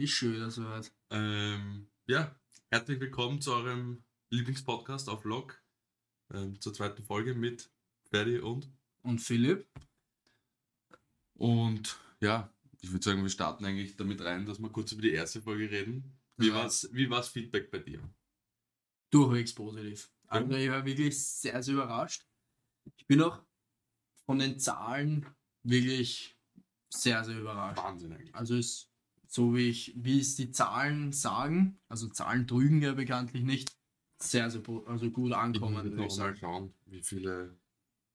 Ist schön, dass soweit. Ähm, ja, herzlich willkommen zu eurem Lieblingspodcast auf Vlog. Ähm, zur zweiten Folge mit Ferdi und. Und Philipp. Und ja, ich würde sagen, wir starten eigentlich damit rein, dass wir kurz über die erste Folge reden. Wie Ja. war's, wie war's Feedback bei dir? Durchwegs positiv. Also ich war wirklich sehr, sehr überrascht. Ich bin auch von den Zahlen wirklich sehr, sehr überrascht. Wahnsinn eigentlich. Also es so wie ich, wie es die Zahlen sagen, also Zahlen trügen ja bekanntlich nicht, sehr, sehr also gut Ich ankommen. muss würde noch ich mal schauen, wie viele.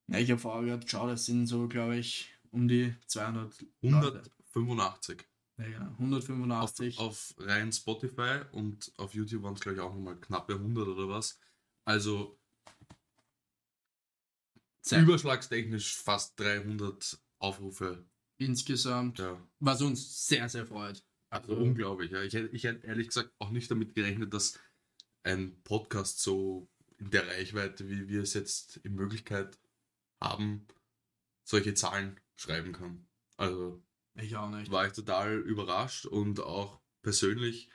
Ja, ich habe vorher gerade geschaut, das sind so, glaube ich, um die 200 Leute. 185. Ja, genau, Auf, 185. auf rein Spotify und auf YouTube waren es, glaube ich, auch nochmal knappe 100 oder was. Also Sehr- überschlagstechnisch fast 300 Aufrufe. Insgesamt, Ja. was uns sehr, sehr freut. Also unglaublich. Ja. Ich, hätte, ich hätte ehrlich gesagt auch nicht damit gerechnet, dass ein Podcast so in der Reichweite, wie wir es jetzt in Möglichkeit haben, solche Zahlen schreiben kann. Also Ich auch nicht. war ich total überrascht und auch persönlich,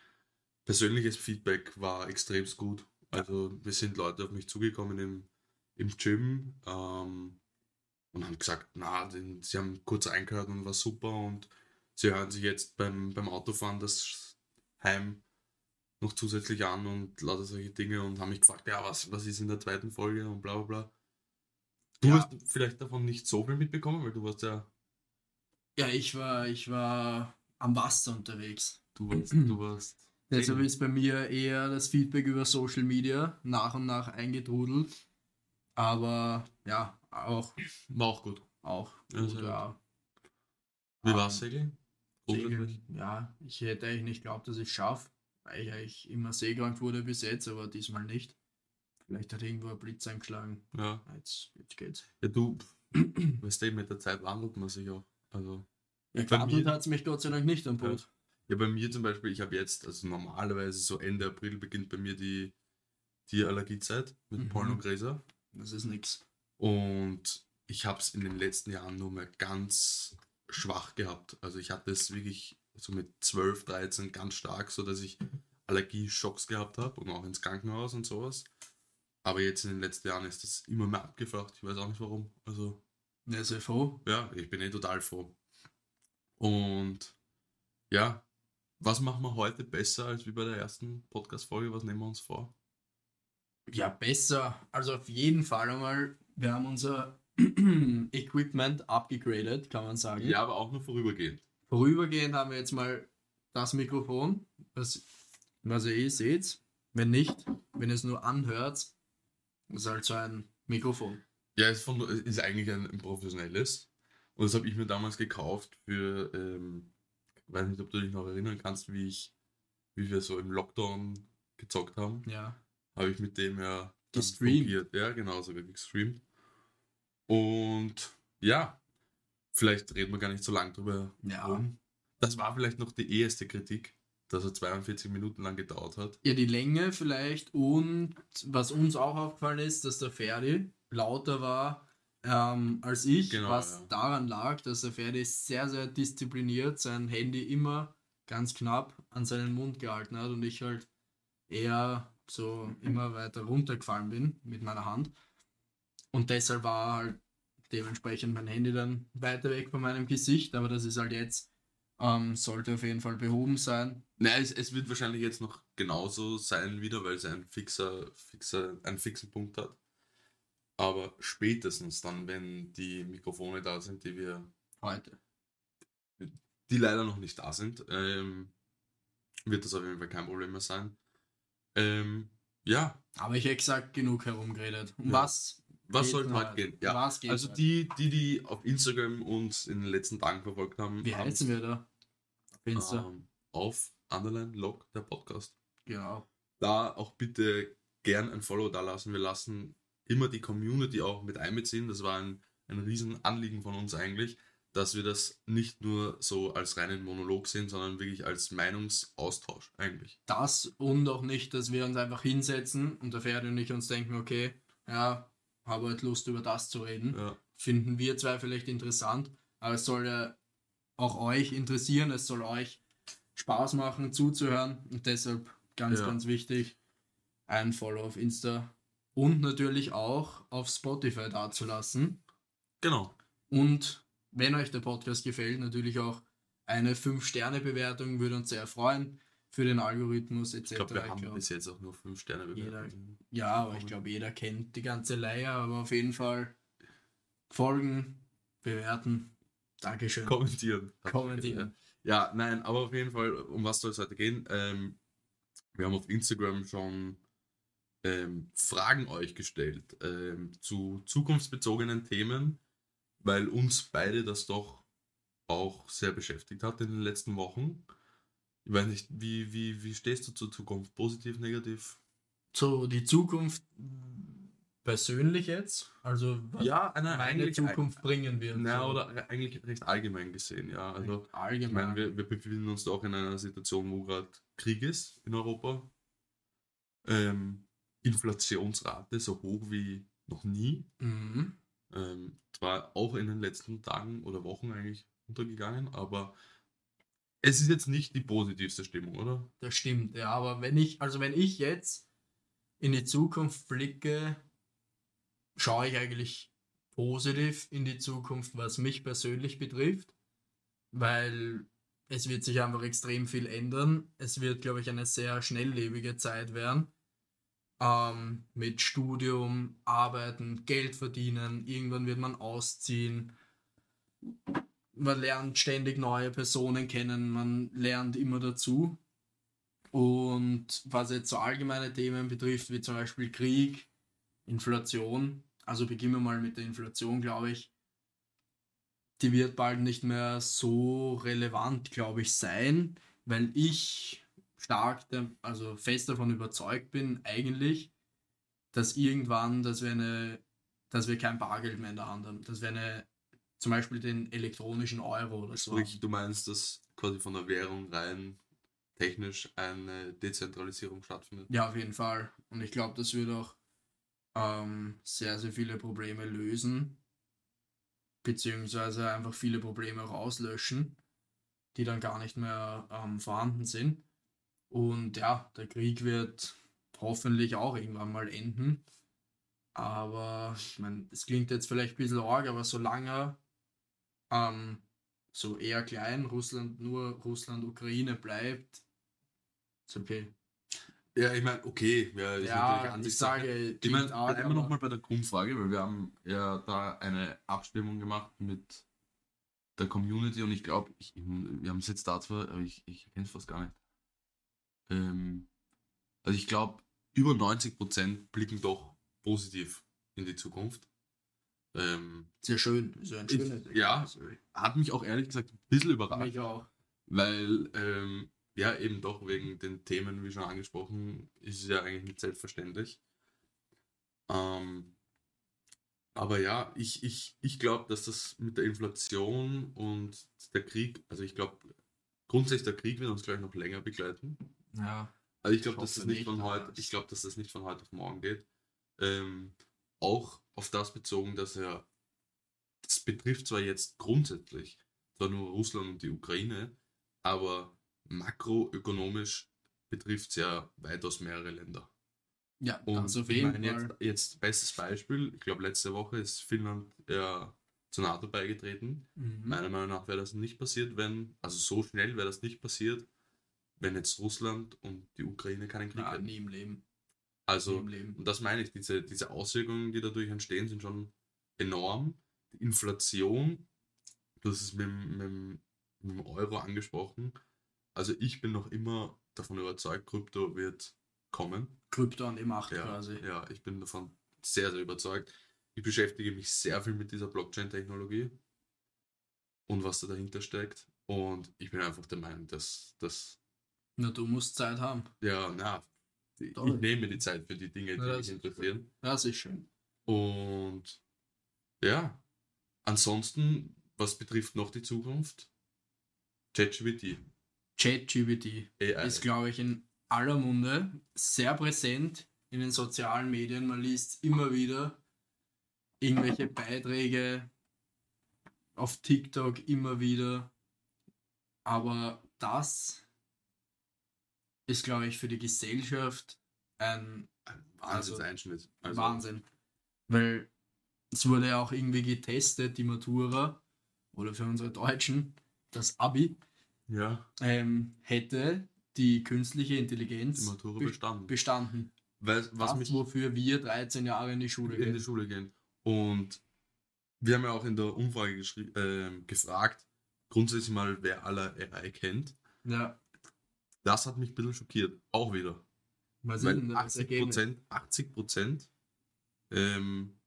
persönliches Feedback war extremst gut. Also wir sind Leute auf mich zugekommen im, im Gym ähm, und haben gesagt, na, den, sie haben kurz eingehört und war super und sie hören sich jetzt beim, beim Autofahren das Heim noch zusätzlich an und lauter solche Dinge und haben mich gefragt, ja, was, was ist in der zweiten Folge und bla bla bla. Du Ja. hast vielleicht davon nicht so viel mitbekommen, weil du warst ja, Ja, ich war, ich war am Wasser unterwegs. du warst, du warst Deshalb ist bei mir eher das Feedback über Social Media nach und nach eingetrudelt. Aber ja, auch, War auch gut. auch Ja, gut, ja. Wie Ähm, war's Segeln? Segeln, ja, ich hätte eigentlich nicht geglaubt, dass ich es schaffe, weil ich eigentlich immer seekrank wurde bis jetzt, aber diesmal nicht. Vielleicht hat irgendwo ein Blitz eingeschlagen. Ja. Jetzt, jetzt geht's. Ja, du, weißt du, mit der Zeit wandelt man sich auch. Also, Ja, mir- hat es mich Gott sei Dank nicht am Boot. ja, bei mir zum Beispiel, ich habe jetzt, also normalerweise so Ende April beginnt bei mir die, die Allergiezeit mit Mhm. Pollen und Gräser. Das ist nix. Und ich habe es in den letzten Jahren nur mehr ganz schwach gehabt. Also ich hatte es wirklich so mit 12, 13 ganz stark, so dass ich Allergieschocks gehabt habe und auch ins Krankenhaus und sowas. Aber jetzt in den letzten Jahren ist das immer mehr abgeflacht. Ich weiß auch nicht warum. Also Ja, sehr froh. ja, ich bin eh total froh. Und ja, was machen wir heute besser als wie bei der ersten Podcast-Folge? Was nehmen wir uns vor? Ja, besser. Also auf jeden Fall einmal, wir haben unser Equipment abgegradet, kann man sagen. Ja, aber auch nur vorübergehend. Vorübergehend haben wir jetzt mal das Mikrofon, was, was ihr eh seht. Wenn nicht, wenn ihr es nur anhört, ist halt so ein Mikrofon. Ja, ist, von, ist eigentlich ein, ein professionelles. Und das habe ich mir damals gekauft für, ähm, ich weiß nicht, ob du dich noch erinnern kannst, wie ich, wie wir so im Lockdown gezockt haben. Ja. Habe ich mit dem ja Gestreamt. Ja, genau, sogar gestreamt. Und ja, vielleicht reden wir gar nicht so lange drüber Ja. rum. Das war vielleicht noch die erste Kritik, dass er 42 Minuten lang gedauert hat. Ja, die Länge vielleicht und was uns auch aufgefallen ist, dass der Ferdi lauter war ähm, als ich, Genau, was ja. daran lag, dass der Ferdi sehr, sehr diszipliniert sein Handy immer ganz knapp an seinen Mund gehalten hat und ich halt eher so immer weiter runtergefallen bin mit meiner Hand. Und deshalb war halt dementsprechend mein Handy dann weiter weg von meinem Gesicht, aber das ist halt jetzt, ähm, sollte auf jeden Fall behoben sein. Nein, es, es wird wahrscheinlich jetzt noch genauso sein wieder, weil es ein fixer, fixer, einen fixen Punkt hat. Aber spätestens dann, wenn die Mikrofone da sind, die wir, Heute. die leider noch nicht da sind, ähm, wird das auf jeden Fall kein Problem mehr sein. Ähm, ja, Aber ich hätte gesagt, genug herumgeredet. Um Ja. was? was sollte noch heute gehen? Ja, Was geht also die, die, die auf Instagram uns in den letzten Tagen verfolgt haben, Wie heißen wir da? Auf Insta. ähm, auf Underline Log, der Podcast. Genau. da auch bitte gern ein Follow da lassen. Wir lassen immer die Community auch mit einbeziehen. Das war ein, ein riesen Anliegen von uns eigentlich, dass wir das nicht nur so als reinen Monolog sehen, sondern wirklich als Meinungsaustausch eigentlich. Das und auch nicht, dass wir uns einfach hinsetzen und der Ferdi und ich uns denken, okay, ja, habe halt Lust über das zu reden. Ja, Finden wir zwei vielleicht interessant, aber es soll ja auch euch interessieren, es soll euch Spaß machen, zuzuhören und deshalb ganz, Ja. ganz wichtig, ein Follow auf Insta und natürlich auch auf Spotify dazulassen. Genau. Und wenn euch der Podcast gefällt, natürlich auch eine 5-Sterne-Bewertung würde uns sehr freuen für den Algorithmus etc. Ich glaube, wir haben glaub, bis jetzt auch nur 5 Sterne bewertet. ja, aber ich glaube, jeder kennt die ganze Leier, aber auf jeden Fall folgen, bewerten. Dankeschön. Kommentieren. Kommentieren. Ja, nein, aber auf jeden Fall, um was soll es heute gehen? Ähm, wir haben auf Instagram schon ähm, Fragen euch gestellt ähm, zu zukunftsbezogenen Themen, weil uns beide das doch auch sehr beschäftigt hat in den letzten Wochen. Ich weiß nicht, wie, wie, wie stehst du zur Zukunft? Positiv, negativ? So, die Zukunft persönlich jetzt, also was Ja, eine, meine Zukunft bringen wird. Na, so. oder eigentlich recht allgemein gesehen, ja. Also, ich allgemein. meine, wir, wir befinden uns doch in einer Situation, wo gerade Krieg ist in Europa. Ähm, Inflationsrate so hoch wie noch nie. mhm. Ähm, zwar auch in den letzten Tagen oder Wochen eigentlich untergegangen, aber es ist jetzt nicht die positivste Stimmung, oder? Das stimmt, ja, aber wenn ich, also wenn ich jetzt in die Zukunft blicke, schaue ich eigentlich positiv in die Zukunft, was mich persönlich betrifft, weil es wird sich einfach extrem viel ändern. Es wird, glaube ich, eine sehr schnelllebige Zeit werden. Ähm, mit Studium, Arbeiten, Geld verdienen, irgendwann wird man ausziehen. Man lernt ständig neue Personen kennen, man lernt immer dazu. Und was jetzt so allgemeine Themen betrifft, wie zum Beispiel Krieg, Inflation, also beginnen wir mal mit der Inflation, glaube ich, die wird bald nicht mehr so relevant, glaube ich, sein, weil ich stark, also fest davon überzeugt bin, eigentlich, dass irgendwann, dass wir eine, dass wir kein Bargeld mehr in der Hand haben, dass wir eine, zum Beispiel den elektronischen Euro oder so. Sprich, du meinst, dass quasi von der Währung rein technisch eine Dezentralisierung stattfindet? Ja, auf jeden Fall. Und ich glaube, das wird auch ähm, sehr, sehr viele Probleme lösen. Beziehungsweise einfach viele Probleme auch auslöschen, die dann gar nicht mehr ähm, vorhanden sind. Und ja, der Krieg wird hoffentlich auch irgendwann mal enden. Aber ich meine, es klingt jetzt vielleicht ein bisschen arg, aber solange ähm, so eher klein Russland nur Russland, Ukraine bleibt, ist okay. Ja, ich meine, okay, ja, ist natürlich Ja, ich Ansichtssache. sage, Ich meine, bleiben wir nochmal bei der Grundfrage, weil wir haben ja da eine Abstimmung gemacht mit der Community und ich glaube, wir haben es jetzt da zwar, aber ich, ich erkenne es fast gar nicht. Ähm, also ich glaube, über 90% blicken doch positiv in die Zukunft. Ähm, Sehr schön. So ein Ich- schönes ja. Hat mich auch ehrlich gesagt ein bisschen überrascht. Mich auch. Weil, ähm, ja, eben doch wegen den Themen, wie schon angesprochen, ist es ja eigentlich nicht selbstverständlich. Ähm, aber ja, ich, ich, ich glaube, dass das mit der Inflation und der Krieg, also ich glaube, grundsätzlich der Krieg wird uns gleich noch länger begleiten. Ja. Also ich glaube, dass das nicht von heute, ich glaube, dass das nicht von heute auf morgen geht. Ähm, auch auf das bezogen, dass er, das betrifft zwar jetzt grundsätzlich zwar nur Russland und die Ukraine, aber makroökonomisch betrifft es ja weitaus mehrere Länder. Ja, Und auf ich meine jetzt, jetzt bestes Beispiel, ich glaube letzte Woche ist Finnland ja zur NATO beigetreten. Mhm. Meiner Meinung nach wäre das nicht passiert, wenn, also so schnell wäre das nicht passiert, wenn jetzt Russland und die Ukraine keinen Krieg Ja, hätten. nie im Leben. Also, im Leben. und das meine ich, diese, diese Auswirkungen, die dadurch entstehen, sind schon enorm. Die Inflation, du hast es mit, dem- mit, mit dem Euro angesprochen. Also ich bin noch immer davon überzeugt, Krypto wird kommen. Krypto an die Macht Ja, quasi. ja, ich bin davon sehr, sehr überzeugt. Ich beschäftige mich sehr viel mit dieser Blockchain-Technologie und was da dahinter steckt. Und ich bin einfach der Meinung, dass das, Nur du musst Zeit haben. ja, na, ich Toll. nehme mir die Zeit für die Dinge, die Na, mich interessieren. Das ist schön. Und ja, ansonsten, was betrifft noch die Zukunft? ChatGPT, ChatGPT AI. ist, glaube ich, in aller Munde, sehr präsent in den sozialen Medien. Man liest immer wieder irgendwelche Beiträge auf TikTok immer wieder. Aber das ist, glaube ich, für die Gesellschaft ein Ein Wahnsinnseinschnitt. Also, Wahnsinn. Weil es wurde ja auch irgendwie getestet, die Matura oder für unsere Deutschen, das Abi, Ja, ähm, hätte die künstliche Intelligenz die Matura be- bestanden. bestanden. Weil, was das, mich wofür wir 13 Jahre in die Schule in die gehen. Schule gehen. Und wir haben ja auch in der Umfrage ähm, gefragt, grundsätzlich mal, wer aller AI kennt. Ja, Das hat mich ein bisschen schockiert. Auch wieder. denn das 80 Ergebnis? Prozent, 80 Prozent ähm,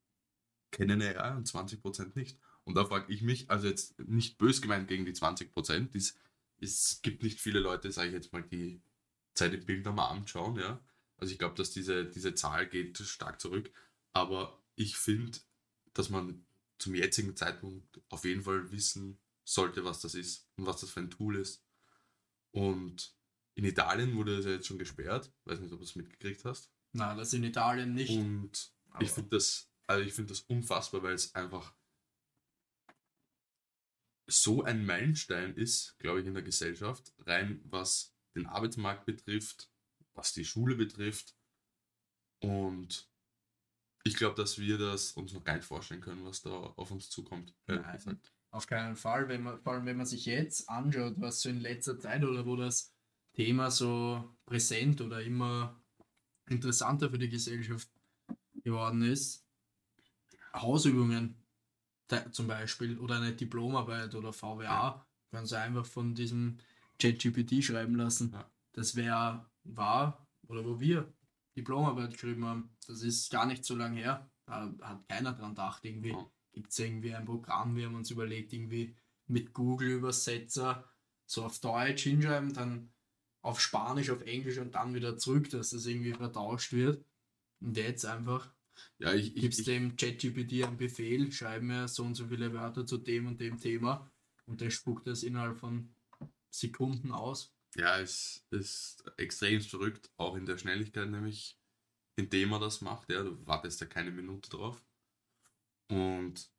kennen AI und 20 Prozent nicht. Und da frage ich mich, also jetzt nicht bös gemeint gegen die 20 Prozent, es gibt nicht viele Leute, sage ich jetzt mal, die Zeit im Bild am Abend schauen, ja. Also ich glaube, dass diese, diese Zahl geht stark zurück. Aber ich finde, dass man zum jetzigen Zeitpunkt auf jeden Fall wissen sollte, was das ist und was das für ein Tool ist. Und in Italien wurde das ja jetzt schon gesperrt. Weiß nicht, ob du es mitgekriegt hast. Na, das in Italien nicht. Und aber- ich finde das, also ich finde das unfassbar, weil es einfach so ein Meilenstein ist, glaube ich, in der Gesellschaft, rein was den Arbeitsmarkt betrifft, was die Schule betrifft. Und ich glaube, dass wir das uns noch gar nicht vorstellen können, was da auf uns zukommt. Nein. Auf keinen Fall, wenn man, vor allem wenn man sich jetzt anschaut, was so in letzter Zeit oder wo das Thema so präsent oder immer interessanter für die Gesellschaft geworden ist. Hausübungen zum Beispiel oder eine Diplomarbeit oder VWA, Ja. kannst du einfach von diesem ChatGPT schreiben lassen. Ja. Das wäre war oder wo wir Diplomarbeit geschrieben haben, das ist gar nicht so lange her. Da hat keiner dran gedacht irgendwie Ja. gibt es irgendwie ein Programm, wir haben uns überlegt, irgendwie mit Google-Übersetzer so auf Deutsch hinschreiben, dann auf Spanisch, auf Englisch und dann wieder zurück, dass das irgendwie vertauscht wird. Und jetzt einfach Ja, ich, ich, gibst ich, dem ChatGPT einen Befehl, schreib mir so und so viele Wörter zu dem und dem Thema und der spuckt das innerhalb von Sekunden aus. ja, es ist extrem verrückt, auch in der Schnelligkeit, nämlich indem er das macht. Ja, du wartest ja keine Minute drauf. Und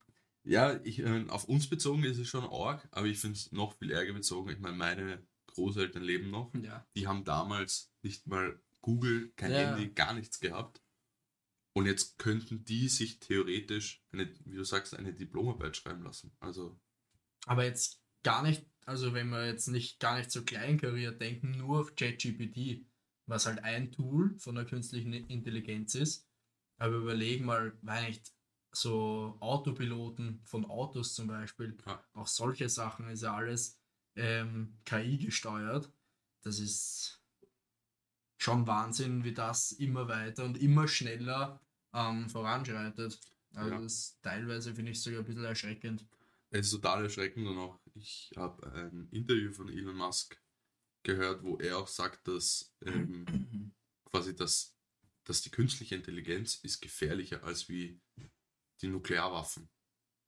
ja, ich, äh, auf uns bezogen ist es schon arg, aber ich finde es noch viel ärger bezogen. Ich meine, meine Großeltern leben noch. Ja. Die haben damals nicht mal Google, kein Ja. Handy, gar nichts gehabt. Und jetzt könnten die sich theoretisch, eine, wie du sagst, eine Diplomarbeit schreiben lassen. Also, Aber jetzt gar nicht, also wenn wir jetzt nicht gar nicht so kleinkariert denken, nur auf ChatGPT, was halt ein Tool von der künstlichen Intelligenz ist. Aber überlegen mal, weil nicht so Autopiloten von Autos zum Beispiel, Ja. auch solche Sachen ist ja alles ähm, KI gesteuert. Das ist schon Wahnsinn, wie das immer weiter und immer schneller ähm, voranschreitet. Also Ja. das teilweise finde ich sogar ein bisschen erschreckend. es ist total erschreckend und auch ich habe ein Interview von Elon Musk gehört, wo er auch sagt, dass ähm, quasi das, dass die künstliche Intelligenz ist gefährlicher als wie die Nuklearwaffen.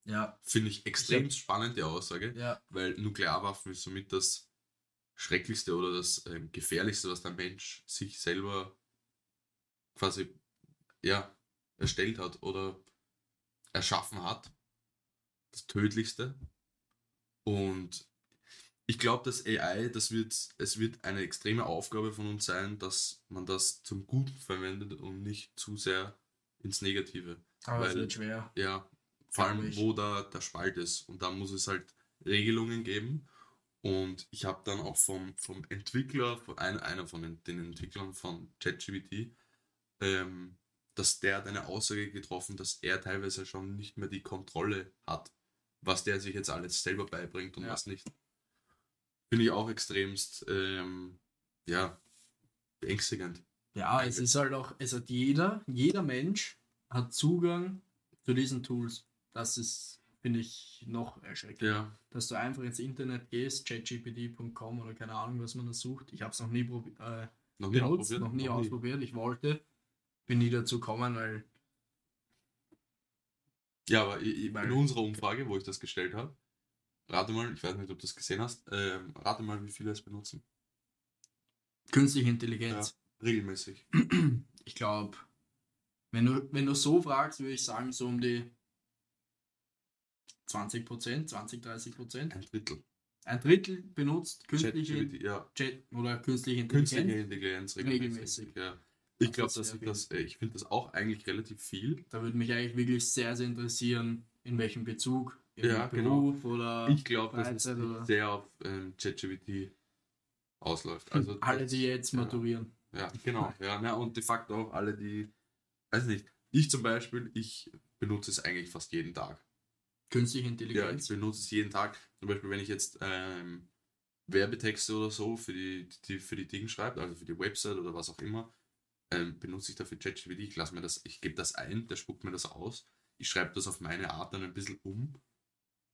Ja, Finde ich extrem hab- spannend, die Aussage, ja, weil Nuklearwaffen ist somit das Schrecklichste oder das ähm, Gefährlichste, was der Mensch sich selber quasi ja, erstellt hat oder erschaffen hat. Das Tödlichste. Und ich glaube, dass AI, das wird, es wird eine extreme Aufgabe von uns sein, dass man das zum Guten verwendet und nicht zu sehr ins Negative. aber es wird schwer. Ja, vor allem, wo da der Spalt ist. Und da muss es halt Regelungen geben. Und ich habe dann auch vom, vom Entwickler, von ein, einer von den, den Entwicklern von ChatGPT, ähm, dass der hat eine Aussage getroffen, dass er teilweise schon nicht mehr die Kontrolle hat, was der sich jetzt alles selber beibringt und Ja. was nicht. Finde ich auch extremst, ähm, ja, beängstigend. Ja, es ist halt auch, es hat jeder, jeder Mensch hat Zugang zu diesen Tools. Das ist, finde ich, noch erschreckender. Ja, Dass du einfach ins Internet gehst, chatgpt.com oder keine Ahnung, was man da sucht. Ich habe es noch nie probiert. Äh, noch nie benutzt, ausprobiert. noch nie ausprobiert. Ich wollte, bin nie dazu gekommen, weil Ja, aber i- i- in Weil- unserer Umfrage, wo ich das gestellt habe, rate mal, ich weiß nicht, ob du das gesehen hast, ähm, rate mal, wie viele es benutzen. künstliche Intelligenz. Regelmäßig. Ich glaube, wenn du, wenn du so fragst, würde ich sagen, so um die 20 Prozent, 20, 30 Prozent. Ein Drittel. ein Drittel benutzt künstliche, ChatGPT, ja. Chat oder künstliche Künstliche Intelligenz. Intelligenz Regelmäßig. Ja. Ich glaube, ist dass ich das, ich finde das auch eigentlich relativ viel. Da würde mich eigentlich wirklich sehr, sehr interessieren, in welchem Bezug, im Ja, genau. Beruf oder Ich glaube, dass es oder- sehr auf ähm, ChatGPT ausläuft. Also alle, die jetzt ja. maturieren. Ja, genau. Ja, na, und de facto auch alle, die, weiß nicht, ich zum Beispiel, ich benutze es eigentlich fast jeden Tag. Künstliche Ja, ich Intelligenz. benutze es jeden Tag. Zum Beispiel, wenn ich jetzt ähm, Werbetexte oder so für die, die, für die Dinge schreibe, also für die Website oder was auch immer, ähm, benutze ich dafür ChatGPT. Ich lasse mir das, ich gebe das ein, der spuckt mir das aus. Ich schreibe das auf meine Art dann ein bisschen um,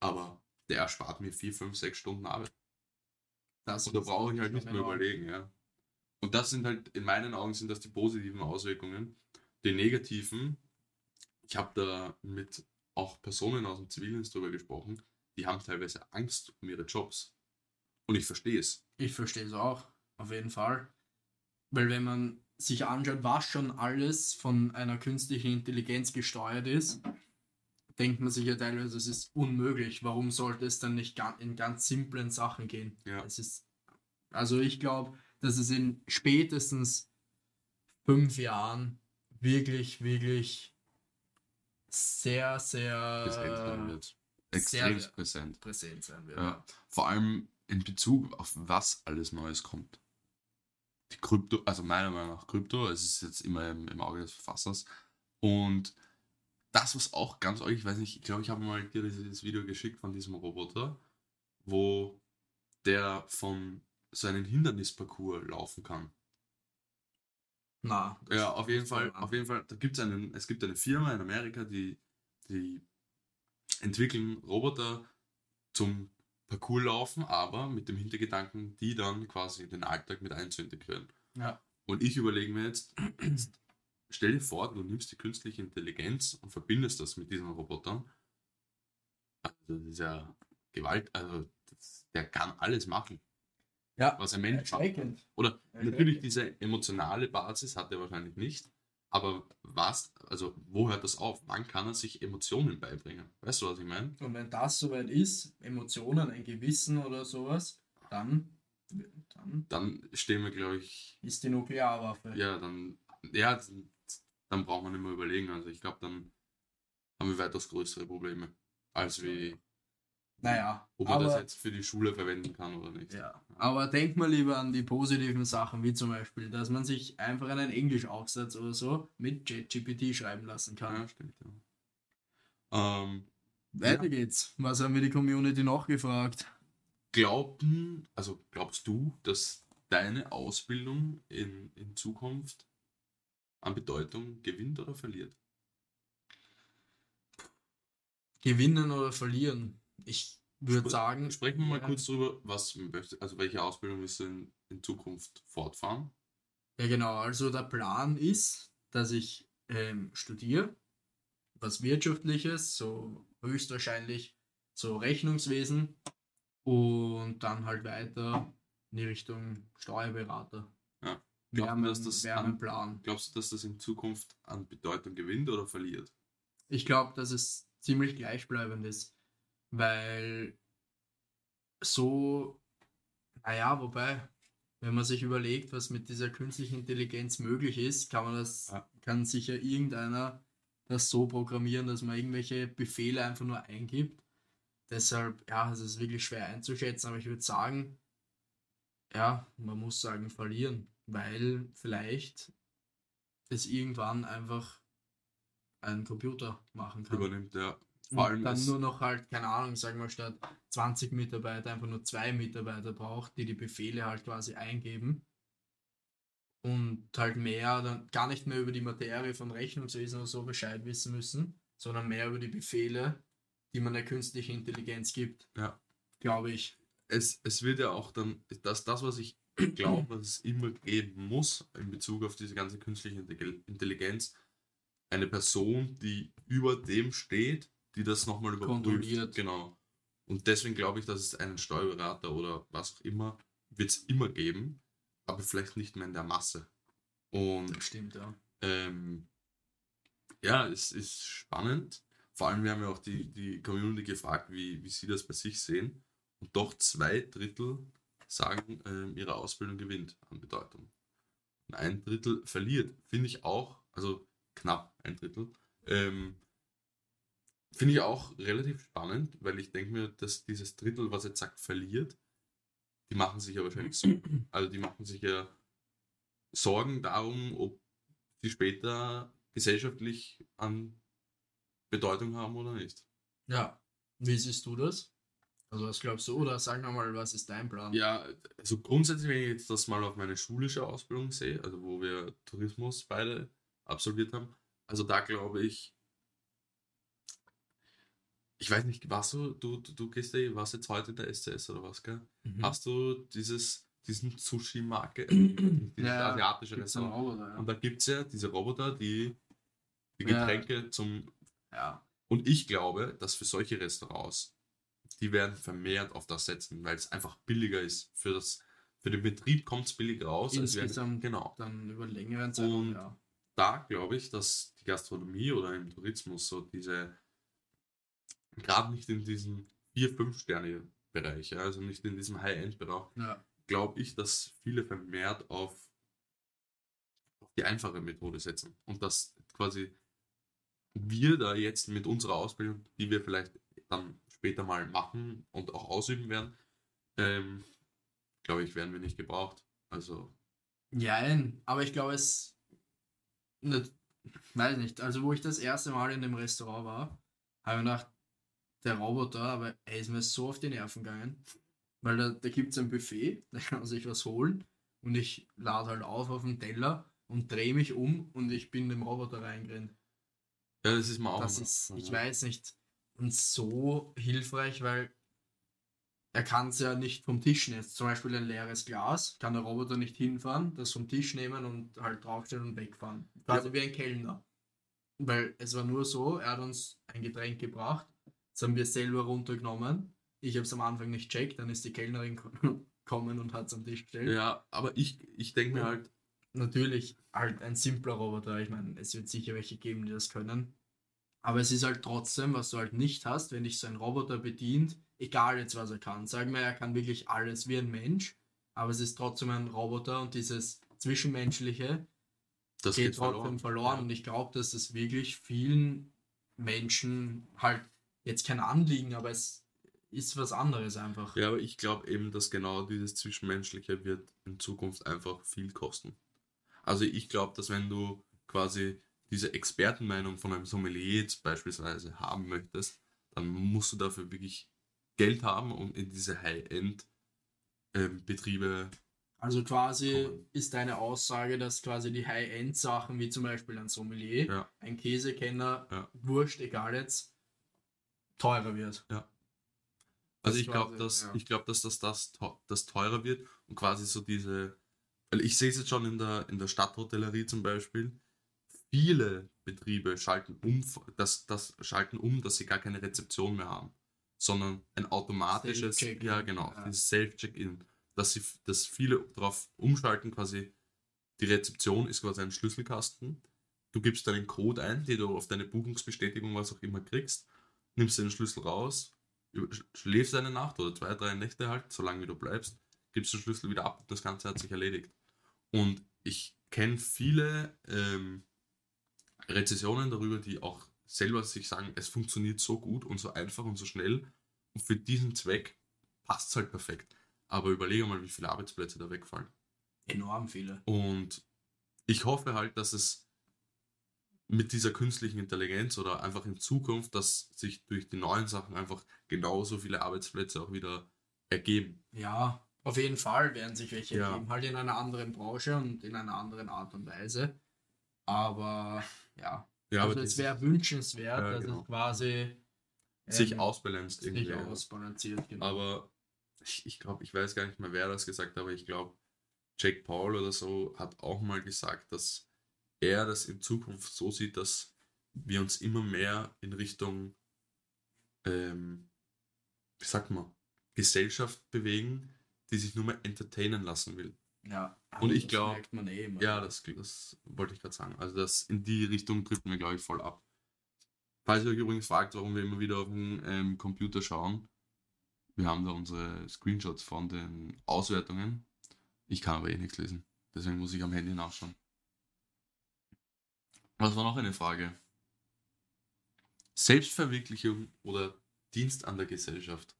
aber der erspart mir vier, fünf, sechs Stunden Arbeit. Das Und da brauche ich halt nicht mehr überlegen, ja. Und das sind halt, in meinen Augen sind das die positiven Auswirkungen. Die negativen, ich habe da mit auch Personen aus dem Zivildienst drüber gesprochen, die haben teilweise Angst um ihre Jobs. Und ich verstehe es. Ich verstehe es auch, auf jeden Fall. Weil wenn man sich anschaut, was schon alles von einer künstlichen Intelligenz gesteuert ist, denkt man sich ja teilweise, es ist unmöglich. Warum sollte es dann nicht in ganz simplen Sachen gehen? Ja. Es ist, also ich glaube, dass es in spätestens fünf Jahren wirklich, wirklich sehr, Präsent sein sehr wird. sehr, Extrem sehr- präsent. präsent sein wird. Ja. Vor allem in Bezug auf was alles Neues kommt. Die Krypto, also meiner Meinung nach Krypto, es ist jetzt immer im, im Auge des Verfassers. Und das, was auch ganz euch, ich weiß nicht, ich glaube, ich habe mal dir dieses Video geschickt von diesem Roboter, wo der von so einem Hindernisparcours laufen kann. Na, Ja, auf jeden Fall, auf jeden Fall, da gibt's einen, es gibt eine Firma in Amerika, die, die entwickeln Roboter zum Parcours laufen, aber mit dem Hintergedanken, die dann quasi in den Alltag mit einzuintegrieren. Ja. Und ich überlege mir jetzt, jetzt, stell dir vor, du nimmst die künstliche Intelligenz und verbindest das mit diesen Robotern. Also das ist ja Gewalt, also das, der kann alles machen, Ja, was ein Mensch macht. erschreckend. Oder Ja, natürlich diese emotionale Basis hat er wahrscheinlich nicht. Aber was, also wo hört das auf? Wann kann er sich Emotionen beibringen? Weißt du, was ich meine? Und wenn das soweit ist, Emotionen, ein Gewissen oder sowas, dann, dann Dann stehen wir, glaube ich, ist die Nuklearwaffe. ja, dann, ja, dann, dann braucht man nicht mehr überlegen. Also ich glaube, dann haben wir weitaus größere Probleme, als wie, Naja, ob man das aber, jetzt für die Schule verwenden kann oder nicht. ja. aber denk mal lieber an die positiven Sachen, wie zum Beispiel, dass man sich einfach einen Englischaufsatz oder so mit JetGPT schreiben lassen kann. Ja, stimmt, ja. Ähm, Weiter geht's. Was haben wir die Community noch gefragt? Glaubten, also glaubst du, dass deine Ausbildung in, in Zukunft an Bedeutung gewinnt oder verliert? Gewinnen oder verlieren? Ich würde sagen. Sprechen wir mal ja, kurz drüber, was also welche Ausbildung du in, in Zukunft fortfahren? Ja, genau. Also der Plan ist, dass ich ähm, studiere, was Wirtschaftliches, so höchstwahrscheinlich so Rechnungswesen und dann halt weiter in die Richtung Steuerberater. Ja. Glaubst du, mein, dass das wär an- Plan. Glaubst du, dass das in Zukunft an Bedeutung gewinnt oder verliert? Ich glaube, dass es ziemlich gleichbleibend ist, weil so, naja, wobei, wenn man sich überlegt, was mit dieser künstlichen Intelligenz möglich ist, kann man das, Ja. kann sicher irgendeiner das so programmieren, dass man irgendwelche Befehle einfach nur eingibt. Deshalb, ja, es ist wirklich schwer einzuschätzen, aber ich würde sagen, ja, man muss sagen, verlieren, weil vielleicht es irgendwann einfach ein Computer machen kann. Übernimmt, ja. Vor allem dann nur noch halt, keine Ahnung, sagen wir statt 20 Mitarbeiter einfach nur zwei Mitarbeiter braucht, die die Befehle halt quasi eingeben. Und halt mehr, dann gar nicht mehr über die Materie von Rechnungswesen oder so Bescheid wissen müssen, sondern mehr über die Befehle, die man der künstlichen Intelligenz gibt. Ja. Glaube ich. es, es wird ja auch dann, dass das, was ich glaube, was es immer geben muss in Bezug auf diese ganze künstliche Intelli- Intelligenz, eine Person, die über dem steht, die das nochmal überprüft. Kontrolliert. Genau. Und deswegen glaube ich, dass es einen Steuerberater oder was auch immer, wird es immer geben, aber vielleicht nicht mehr in der Masse. Und Das stimmt, ja. ähm, ja, es ist spannend. Vor allem, wir haben ja auch die, die Community gefragt, wie, wie sie das bei sich sehen. Und doch zwei Drittel sagen, ähm, ihre Ausbildung gewinnt an Bedeutung. Und ein Drittel verliert. Finde ich auch, also knapp ein Drittel. Ähm, Finde ich auch relativ spannend, weil ich denke mir, dass dieses Drittel, was jetzt sagt, verliert, die machen sich ja wahrscheinlich so. Also die machen sich ja Sorgen darum, ob sie später gesellschaftlich an Bedeutung haben oder nicht. Ja. Wie siehst du das? Also was glaubst du? Oder sag nochmal, was ist dein Plan? Ja, also grundsätzlich, wenn ich jetzt das mal auf meine schulische Ausbildung sehe, also wo wir Tourismus beide absolviert haben, also da glaube ich, ich weiß nicht, warst du, du, du, gehst ja, warst jetzt heute in der SCS oder was, gell? Mhm. Hast du dieses, diesen Sushi-Marke, dieses Ja, asiatische Restaurant? Roboter, Und ja. da gibt es ja diese Roboter, die die Ja. Getränke zum. ja. Und ich glaube, dass für solche Restaurants, die werden vermehrt auf das setzen, weil es einfach billiger ist. Für, das, für den Betrieb kommt es billiger raus. als wenn- Insgesamt genau. dann über längeren Zeitraum, Und- ja. Da glaube ich, dass die Gastronomie oder im Tourismus so diese, gerade nicht in diesem 4-5-Sterne-Bereich, ja, also nicht in diesem High-End-Bereich, ja. glaube ich, dass viele vermehrt auf, auf die einfache Methode setzen. Und dass quasi wir da jetzt mit unserer Ausbildung, die wir vielleicht dann später mal machen und auch ausüben werden, ähm, glaube ich, werden wir nicht gebraucht. Also, Jein, aber ich glaube, es. Nicht, weiß nicht. Also, wo ich das erste Mal in dem Restaurant war, habe ich gedacht, der Roboter, aber er ist mir so auf die Nerven gegangen. Weil da, da gibt es ein Buffet, da kann man sich was holen und ich lade halt auf auf den Teller und drehe mich um und ich bin dem Roboter reingerannt. ja, das ist mir auch. Das ist, ich ja. weiß nicht, und so hilfreich, weil er kann es ja nicht vom Tisch nehmen. Zum Beispiel ein leeres Glas kann der Roboter nicht hinfahren, das vom Tisch nehmen und halt draufstellen und wegfahren. Quasi wie ein Kellner. Weil es war nur so, er hat uns ein Getränk gebracht, das haben wir selber runtergenommen. Ich habe es am Anfang nicht checkt, dann ist die Kellnerin gekommen und hat es am Tisch gestellt. Ja, aber ich, ich denke mir halt, Natürlich halt ein simpler Roboter. Ich meine, es wird sicher welche geben, die das können. Aber es ist halt trotzdem, was du halt nicht hast, wenn dich so ein Roboter bedient, egal jetzt was er kann. Sagen wir, er kann wirklich alles wie ein Mensch, aber es ist trotzdem ein Roboter und dieses Zwischenmenschliche das geht geht trotzdem verloren. verloren. Und ich glaube, dass es wirklich vielen Menschen halt jetzt kein Anliegen, aber es ist was anderes einfach. Ja, aber ich glaube eben, dass genau dieses Zwischenmenschliche wird in Zukunft einfach viel kosten. Also ich glaube, dass wenn du quasi diese Expertenmeinung von einem Sommelier jetzt beispielsweise haben möchtest, dann musst du dafür wirklich Geld haben, um in diese High-End-Betriebe Also quasi Kommen. ist deine Aussage, dass quasi die High-End-Sachen, wie zum Beispiel ein Sommelier, Ja. ein Käsekenner, Ja. wurscht, egal jetzt, teurer wird. Also Das ich glaube, dass, ja. ich glaub, dass das, das, das teurer wird und quasi so diese, weil ich sehe es jetzt schon in der, in der Stadthotellerie zum Beispiel, viele Betriebe schalten um, das, das schalten um, dass sie gar keine Rezeption mehr haben, sondern ein automatisches, Self-Check-in, ja genau, ja. dieses Self-Check-In, dass sie, dass viele darauf umschalten, quasi die Rezeption ist quasi ein Schlüsselkasten, du gibst deinen Code ein, den du auf deine Buchungsbestätigung, was auch immer kriegst, nimmst den Schlüssel raus, schläfst eine Nacht oder zwei, drei Nächte halt, solange wie du bleibst, gibst den Schlüssel wieder ab und das Ganze hat sich erledigt. Und ich kenne viele ähm, Rezessionen darüber, die auch selber sich sagen, es funktioniert so gut und so einfach und so schnell und für diesen Zweck passt es halt perfekt. Aber überlege mal, wie viele Arbeitsplätze da wegfallen. Enorm viele. Und ich hoffe halt, dass es mit dieser künstlichen Intelligenz oder einfach in Zukunft, dass sich durch die neuen Sachen einfach genauso viele Arbeitsplätze auch wieder ergeben. Ja, auf jeden Fall werden sich welche Ja. ergeben, halt in einer anderen Branche und in einer anderen Art und Weise. Aber ja, Ja, also aber es wäre wünschenswert, Ja, dass genau. es quasi sich ähm, ausbalanciert irgendwie. sich ausbalanciert. Genau. Aber ich, ich glaube, ich weiß gar nicht mehr, wer das gesagt hat, aber ich glaube, Jake Paul oder so hat auch mal gesagt, dass er das in Zukunft so sieht, dass wir uns immer mehr in Richtung, ähm, wie sagt man, Gesellschaft bewegen, die sich nur mehr entertainen lassen will. ja, und ich das glaub- merkt man eh. Ja, das, das wollte ich gerade sagen. Also das in die Richtung trifft mir, glaube ich, voll ab. Falls ihr euch übrigens fragt, warum wir immer wieder auf den ähm, Computer schauen, wir haben da unsere Screenshots von den Auswertungen. Ich kann aber eh nichts lesen. Deswegen muss ich am Handy nachschauen. Was war noch eine Frage? Selbstverwirklichung oder Dienst an der Gesellschaft?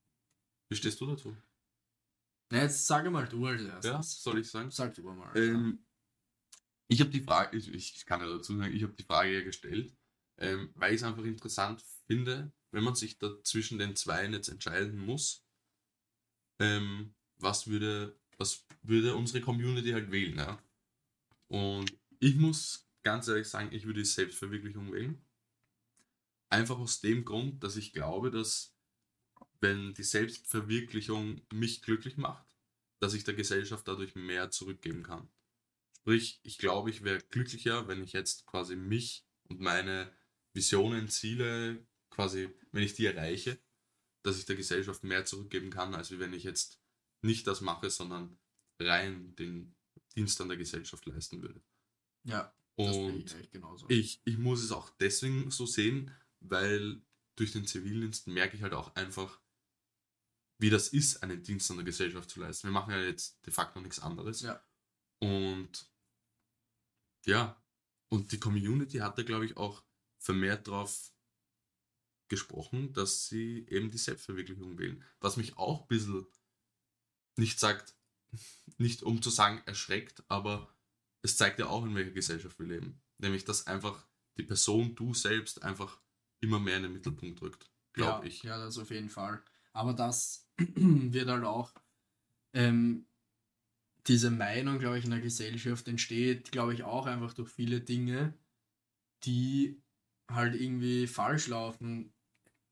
Wie stehst du dazu? Na, jetzt sage mal du als erstes. Ja, soll ich sagen? Sag du mal. Ähm, ich habe die Frage, ich, ich kann ja dazu sagen, ich habe die Frage ja gestellt, ähm, weil ich es einfach interessant finde, wenn man sich da zwischen den zwei jetzt entscheiden muss, ähm, was würde, was würde unsere Community halt wählen, ja? Und ich muss ganz ehrlich sagen, ich würde die Selbstverwirklichung wählen. Einfach aus dem Grund, dass ich glaube, dass wenn die Selbstverwirklichung mich glücklich macht, dass ich der Gesellschaft dadurch mehr zurückgeben kann. Sprich, ich glaube, ich wäre glücklicher, wenn ich jetzt quasi mich und meine Visionen, Ziele, quasi, wenn ich die erreiche, dass ich der Gesellschaft mehr zurückgeben kann, als wenn ich jetzt nicht das mache, sondern rein den Dienst an der Gesellschaft leisten würde. Ja. Und ich, ich muss es auch deswegen so sehen, weil durch den Zivildienst merke ich halt auch einfach, wie das ist, einen Dienst an der Gesellschaft zu leisten. Wir machen ja jetzt de facto nichts anderes. Ja. Und ja, und die Community hat da, glaube ich, auch vermehrt drauf gesprochen, dass sie eben die Selbstverwirklichung wählen. Was mich auch ein bisschen nicht sagt, nicht um zu sagen erschreckt, aber es zeigt ja auch, in welcher Gesellschaft wir leben. Nämlich, dass einfach die Person, du selbst, einfach immer mehr in den Mittelpunkt rückt, glaube ja, ich. Ja, das auf jeden Fall. Aber das wird halt auch, ähm, diese Meinung, glaube ich, in der Gesellschaft entsteht, glaube ich, auch einfach durch viele Dinge, die halt irgendwie falsch laufen,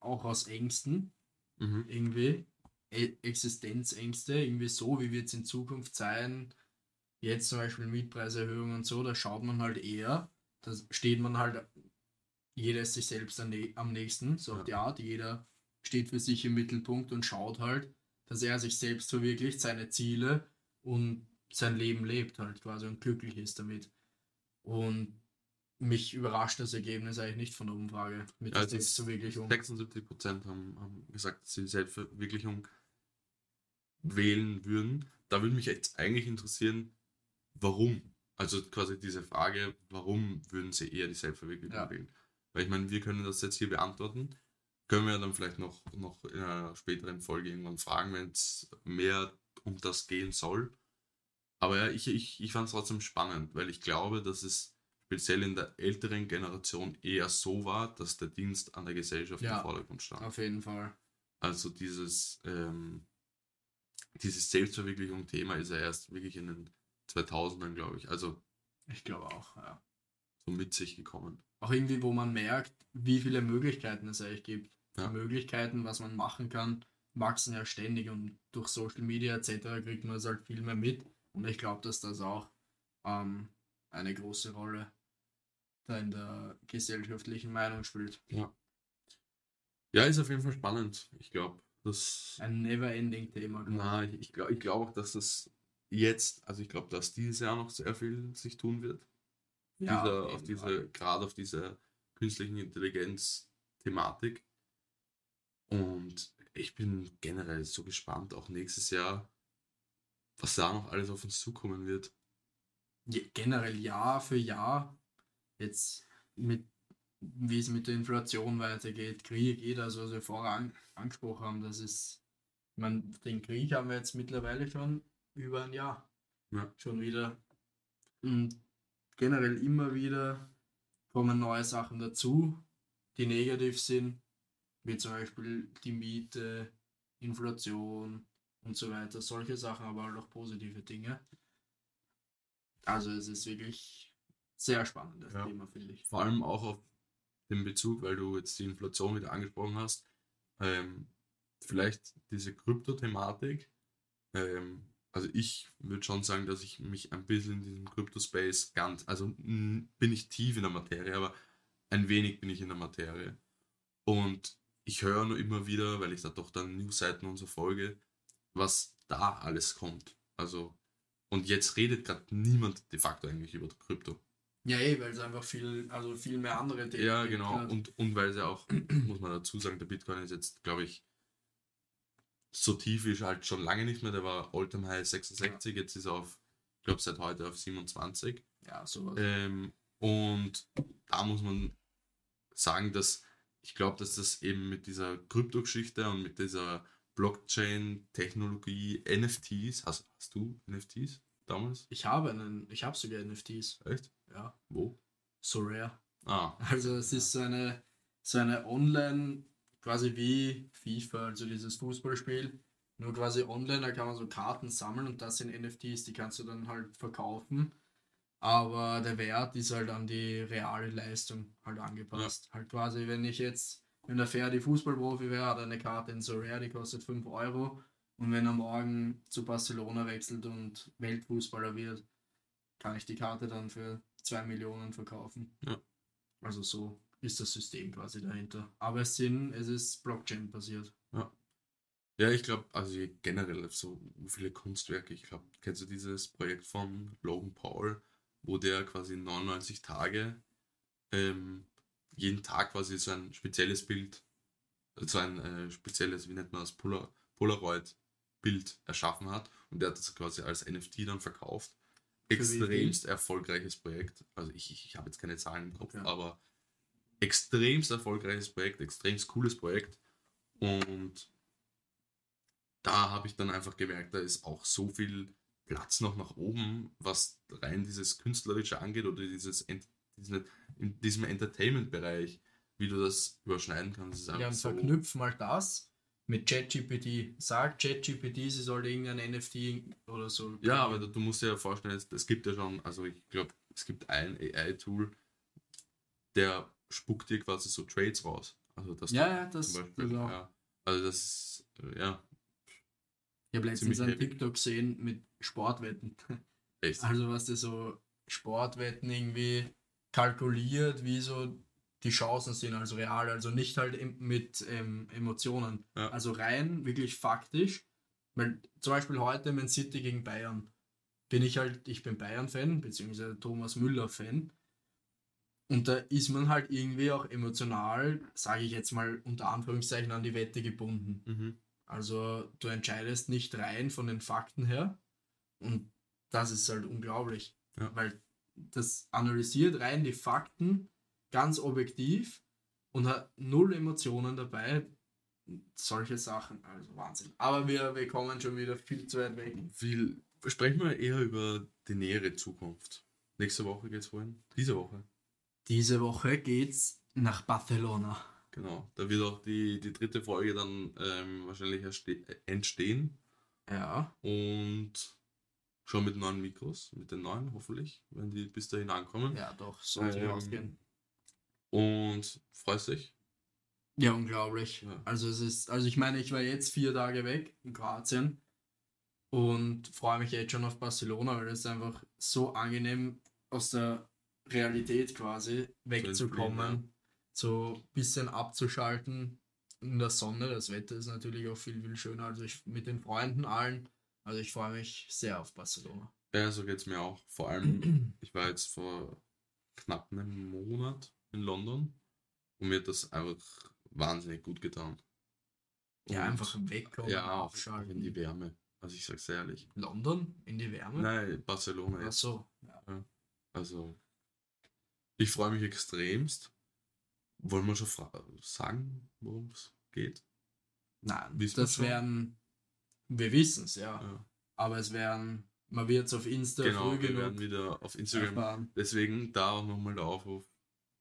auch aus Ängsten, Mhm. irgendwie. E Existenzängste, irgendwie so, wie wird es in Zukunft sein, jetzt zum Beispiel Mietpreiserhöhungen und so, da schaut man halt eher, da steht man halt, jeder ist sich selbst am nächsten, so auf die Art, jeder steht für sich im Mittelpunkt und schaut halt, dass er sich selbst verwirklicht, seine Ziele und sein Leben lebt halt quasi und glücklich ist damit. Und mich überrascht das Ergebnis eigentlich nicht von der Umfrage mit ja, der Selbstverwirklichung. 76% haben, haben gesagt, dass sie Selbstverwirklichung wählen würden. Da würde mich jetzt eigentlich interessieren, warum? Also quasi diese Frage, warum würden sie eher die Selbstverwirklichung ja. wählen? Weil ich meine, wir können das jetzt hier beantworten. Können wir dann vielleicht noch, noch in einer späteren Folge irgendwann fragen, wenn es mehr um das gehen soll. Aber ja, ich, ich, ich fand es trotzdem spannend, weil ich glaube, dass es speziell in der älteren Generation eher so war, dass der Dienst an der Gesellschaft ja, im Vordergrund stand. Auf jeden Fall. Also dieses, ähm, dieses Selbstverwirklichung-Thema ist ja erst wirklich in den 2000ern, glaube ich. Also ich glaube auch, ja. So mit sich gekommen. Auch irgendwie, wo man merkt, wie viele Möglichkeiten es eigentlich gibt. Ja. Die Möglichkeiten, was man machen kann, wachsen ja ständig und durch Social Media etc. kriegt man es halt viel mehr mit. Und ich glaube, dass das auch ähm, eine große Rolle da in der gesellschaftlichen Meinung spielt. Ja. Ja, ist auf jeden Fall spannend. Ich glaube, das. Ein never-ending Thema. Nein, ich, ich glaube ich glaub auch, dass das jetzt, also ich glaube, dass dieses Jahr noch sehr viel sich tun wird. Ja, dieser, auf diese, gerade auf diese künstlichen Intelligenz-Thematik. Und ich bin generell so gespannt, auch nächstes Jahr, was da noch alles auf uns zukommen wird. generell Jahr für Jahr, jetzt mit wie es mit der Inflation weitergeht, Krieg, jeder, also was wir vorher an, angesprochen haben, das ist, ich meine, den Krieg haben wir jetzt mittlerweile schon über ein Jahr. Ja. Schon wieder. Und generell immer wieder kommen neue Sachen dazu, die negativ sind, wie zum Beispiel die Miete, Inflation, und so weiter. Solche Sachen, aber halt auch positive Dinge. Also es ist wirklich sehr spannendes ja. Thema, finde ich. Vor allem auch auf den Bezug, weil du jetzt die Inflation wieder angesprochen hast. Ähm, vielleicht diese Krypto-Thematik. Ähm, also ich würde schon sagen, dass ich mich ein bisschen in diesem Krypto-Space ganz, also bin ich tief in der Materie, aber ein wenig bin ich in der Materie. Und ich höre nur immer wieder, weil ich da doch dann Newsseiten und so folge, was da alles kommt. Also, und jetzt redet gerade niemand de facto eigentlich über Krypto. Ja, eh, weil es einfach viel, also viel mehr andere Themen Ja, genau. Und, und weil es ja auch, muss man dazu sagen, der Bitcoin ist jetzt, glaube ich, so tief ist halt schon lange nicht mehr. Der war All-Time High 66, jetzt ist er auf, ich glaube, seit heute auf 27. Ja, sowas. Ähm, und da muss man sagen, dass ich glaube, dass das eben mit dieser Kryptogeschichte und mit dieser Blockchain-Technologie, NFTs, hast, hast du NFTs damals? Ich habe einen, ich habe sogar NFTs. Echt? Ja, Wo? so rare. Ah, Also es ist so eine, so eine Online, quasi wie FIFA, also dieses Fußballspiel, nur quasi online, da kann man so Karten sammeln und das sind NFTs, die kannst du dann halt verkaufen. Aber der Wert ist halt an die reale Leistung halt angepasst. Halt quasi, wenn ich jetzt, wenn der Ferdi Fußballprofi wäre, hat er eine Karte in Sorare, die kostet 5 Euro. Und wenn er morgen zu Barcelona wechselt und Weltfußballer wird, kann ich die Karte dann für 2 Millionen verkaufen. Ja. Also so ist das System quasi dahinter. Aber es sind, es ist Blockchain basiert. Ja, ich glaube, also generell so viele Kunstwerke. Ich glaube, kennst du dieses Projekt von Logan Paul, wo der quasi 99 Tage ähm, jeden Tag quasi so ein spezielles Bild, so ein äh, spezielles, wie nennt man das, Polar, Polaroid-Bild erschaffen hat und der hat das quasi als NFT dann verkauft. Extremst erfolgreiches Projekt. Also ich, ich, ich habe jetzt keine Zahlen im Kopf, Okay. aber extremst erfolgreiches Projekt, extremst cooles Projekt. Und da habe ich dann einfach gemerkt, da ist auch so viel Platz noch nach oben, was rein dieses Künstlerische angeht oder dieses Ent in diesem Entertainment-Bereich, wie du das überschneiden kannst. Ja, und so, verknüpf mal das mit ChatGPT. Sag ChatGPT, sie soll irgendein NFT oder so. ja, aber du musst dir ja vorstellen, es, es gibt ja schon, also ich glaube, es gibt ein AI-Tool, der spuckt dir quasi so Trades raus. Also das Ja, ja, das, zum Beispiel, das auch. ja. Also das äh, ja, Ich habe letztens ziemlich ein heavy. TikTok gesehen mit Sportwetten. echt. Also was der so Sportwetten irgendwie kalkuliert, wie so die Chancen sind, also real, also nicht halt mit ähm, Emotionen. Ja. Also rein wirklich faktisch. Weil zum Beispiel heute Man City gegen Bayern bin ich halt, ich bin Bayern-Fan, beziehungsweise Thomas Müller-Fan. Und da ist man halt irgendwie auch emotional, sage ich jetzt mal unter Anführungszeichen, an die Wette gebunden. Mhm. Also du entscheidest nicht rein von den Fakten her. Und das ist halt unglaublich. Ja. Weil das analysiert rein die Fakten ganz objektiv und hat null Emotionen dabei. Solche Sachen, also Wahnsinn. Aber wir, wir kommen schon wieder viel zu weit weg. Viel, sprechen wir eher über die nähere Zukunft. Nächste Woche geht's wohin? Diese Woche. Diese Woche geht's nach Barcelona. Genau. Da wird auch die, die dritte Folge dann ähm, wahrscheinlich entstehen. Ja. Und schon mit neuen Mikros, mit den neuen hoffentlich, wenn die bis dahin ankommen. Ja, doch, soll sich Ähm, ausgehen. Und freust dich? Ja, unglaublich. Ja. Also es ist, also ich meine, ich war jetzt vier Tage weg in Kroatien und freue mich jetzt schon auf Barcelona, weil es einfach so angenehm aus der Realität quasi wegzukommen, so ein bisschen abzuschalten in der Sonne. Das Wetter ist natürlich auch viel, viel schöner. Also ich mit den Freunden allen. Also ich freue mich sehr auf Barcelona. Ja, so geht's mir auch. Vor allem, ich war jetzt vor knapp einem Monat in London und mir hat das einfach wahnsinnig gut getan. Ja, Und- einfach wegkommen, Ja, auch in die Wärme. Also ich sag's ehrlich. London in die Wärme. Nein, Barcelona Ach so. Ja. Also, ich freue mich extremst. Wollen wir schon sagen, worum es geht? Nein, Wissen das wären, wir wissen es, ja. Ja. Aber es wären, man wird es auf Insta Genau, früh wir werden wieder auf Instagram. erfahren. Deswegen da auch nochmal der Aufruf,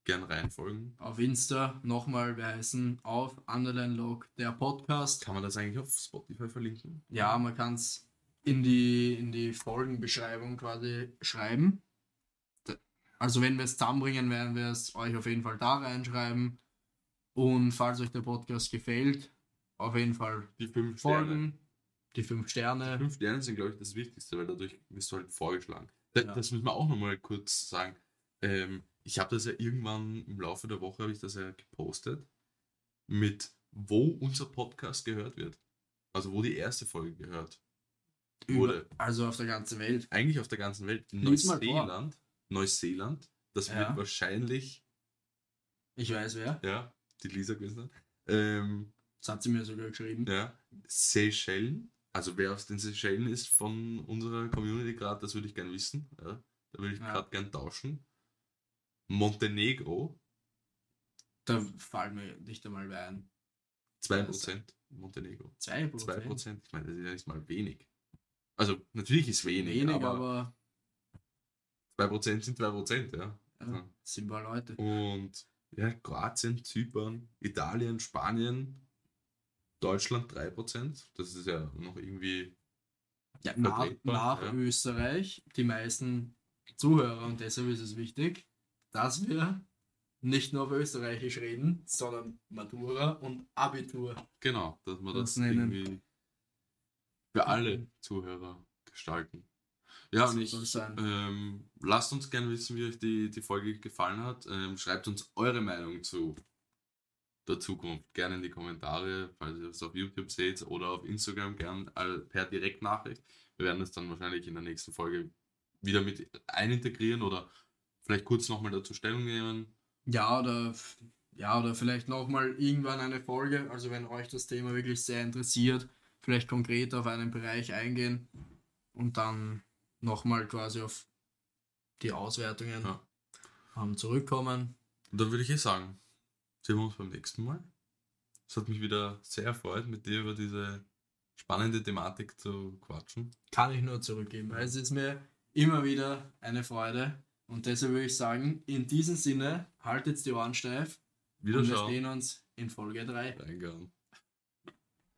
gern reinfolgen. Auf Insta nochmal, wir heißen auf Underline Log, der Podcast. Kann man das eigentlich auf Spotify verlinken? Ja, man kann es in die, in die Folgenbeschreibung quasi schreiben. Also wenn wir es zusammenbringen, werden wir es euch auf jeden Fall da reinschreiben. Und falls euch der Podcast gefällt, auf jeden Fall Die fünf Sterne. folgen, die fünf Sterne. Fünf Sterne sind, glaube ich, das Wichtigste, weil dadurch wirst du halt vorgeschlagen. Da, Ja. Das müssen wir auch nochmal kurz sagen. Ähm, ich habe das ja irgendwann im Laufe der Woche, habe ich das ja gepostet, mit wo unser Podcast gehört wird. Also wo die erste Folge gehört wurde. Über, also auf der ganzen Welt. Eigentlich auf der ganzen Welt. Vor. Neuseeland. Neuseeland. Das Ja. wird wahrscheinlich, Ich weiß wer. ja, die Lisa gewesen. Ähm, Das hat sie mir sogar geschrieben. ja, Seychellen. Also wer aus den Seychellen ist von unserer Community gerade, das würde ich gerne wissen. Ja, da würde ich Ja. gerade gern tauschen. Montenegro, Da fallen mir nicht einmal ein. 2%. Montenegro. 2 2%. Ich meine, das ist ja nicht mal wenig. Also natürlich ist wenig, Wenig, aber, aber, 2% sind 2%, ja. ja, sind paar Leute. Und ja, Kroatien, Zypern, Italien, Spanien, Deutschland 3%. Das ist ja noch irgendwie. Ja, nach nach ja. Österreich die meisten Zuhörer und deshalb ist es wichtig, dass wir nicht nur auf Österreichisch reden, sondern Matura und Abitur. Genau, dass wir Das das, irgendwie für alle Zuhörer gestalten. Ja, So und ich, ähm, lasst uns gerne wissen, wie euch die, die Folge gefallen hat. Ähm, schreibt uns eure Meinung zu der Zukunft. Gerne in die Kommentare, falls ihr es auf YouTube seht oder auf Instagram gern all- per Direktnachricht. Wir werden es dann wahrscheinlich in der nächsten Folge wieder mit einintegrieren oder vielleicht kurz nochmal dazu Stellung nehmen. Ja, oder, ja, oder vielleicht nochmal irgendwann eine Folge, also wenn euch das Thema wirklich sehr interessiert, vielleicht konkret auf einen Bereich eingehen und dann nochmal quasi auf die Auswertungen Ja. ähm, zurückkommen. Und dann würde ich eh sagen, sehen wir uns beim nächsten Mal. Es hat mich wieder sehr erfreut, mit dir über diese spannende Thematik zu quatschen. Kann ich nur zurückgeben. weil Es ist mir immer wieder eine Freude. Und deshalb würde ich sagen, in diesem Sinne, haltet die Ohren steif und wir sehen uns in Folge 3. Reingehauen.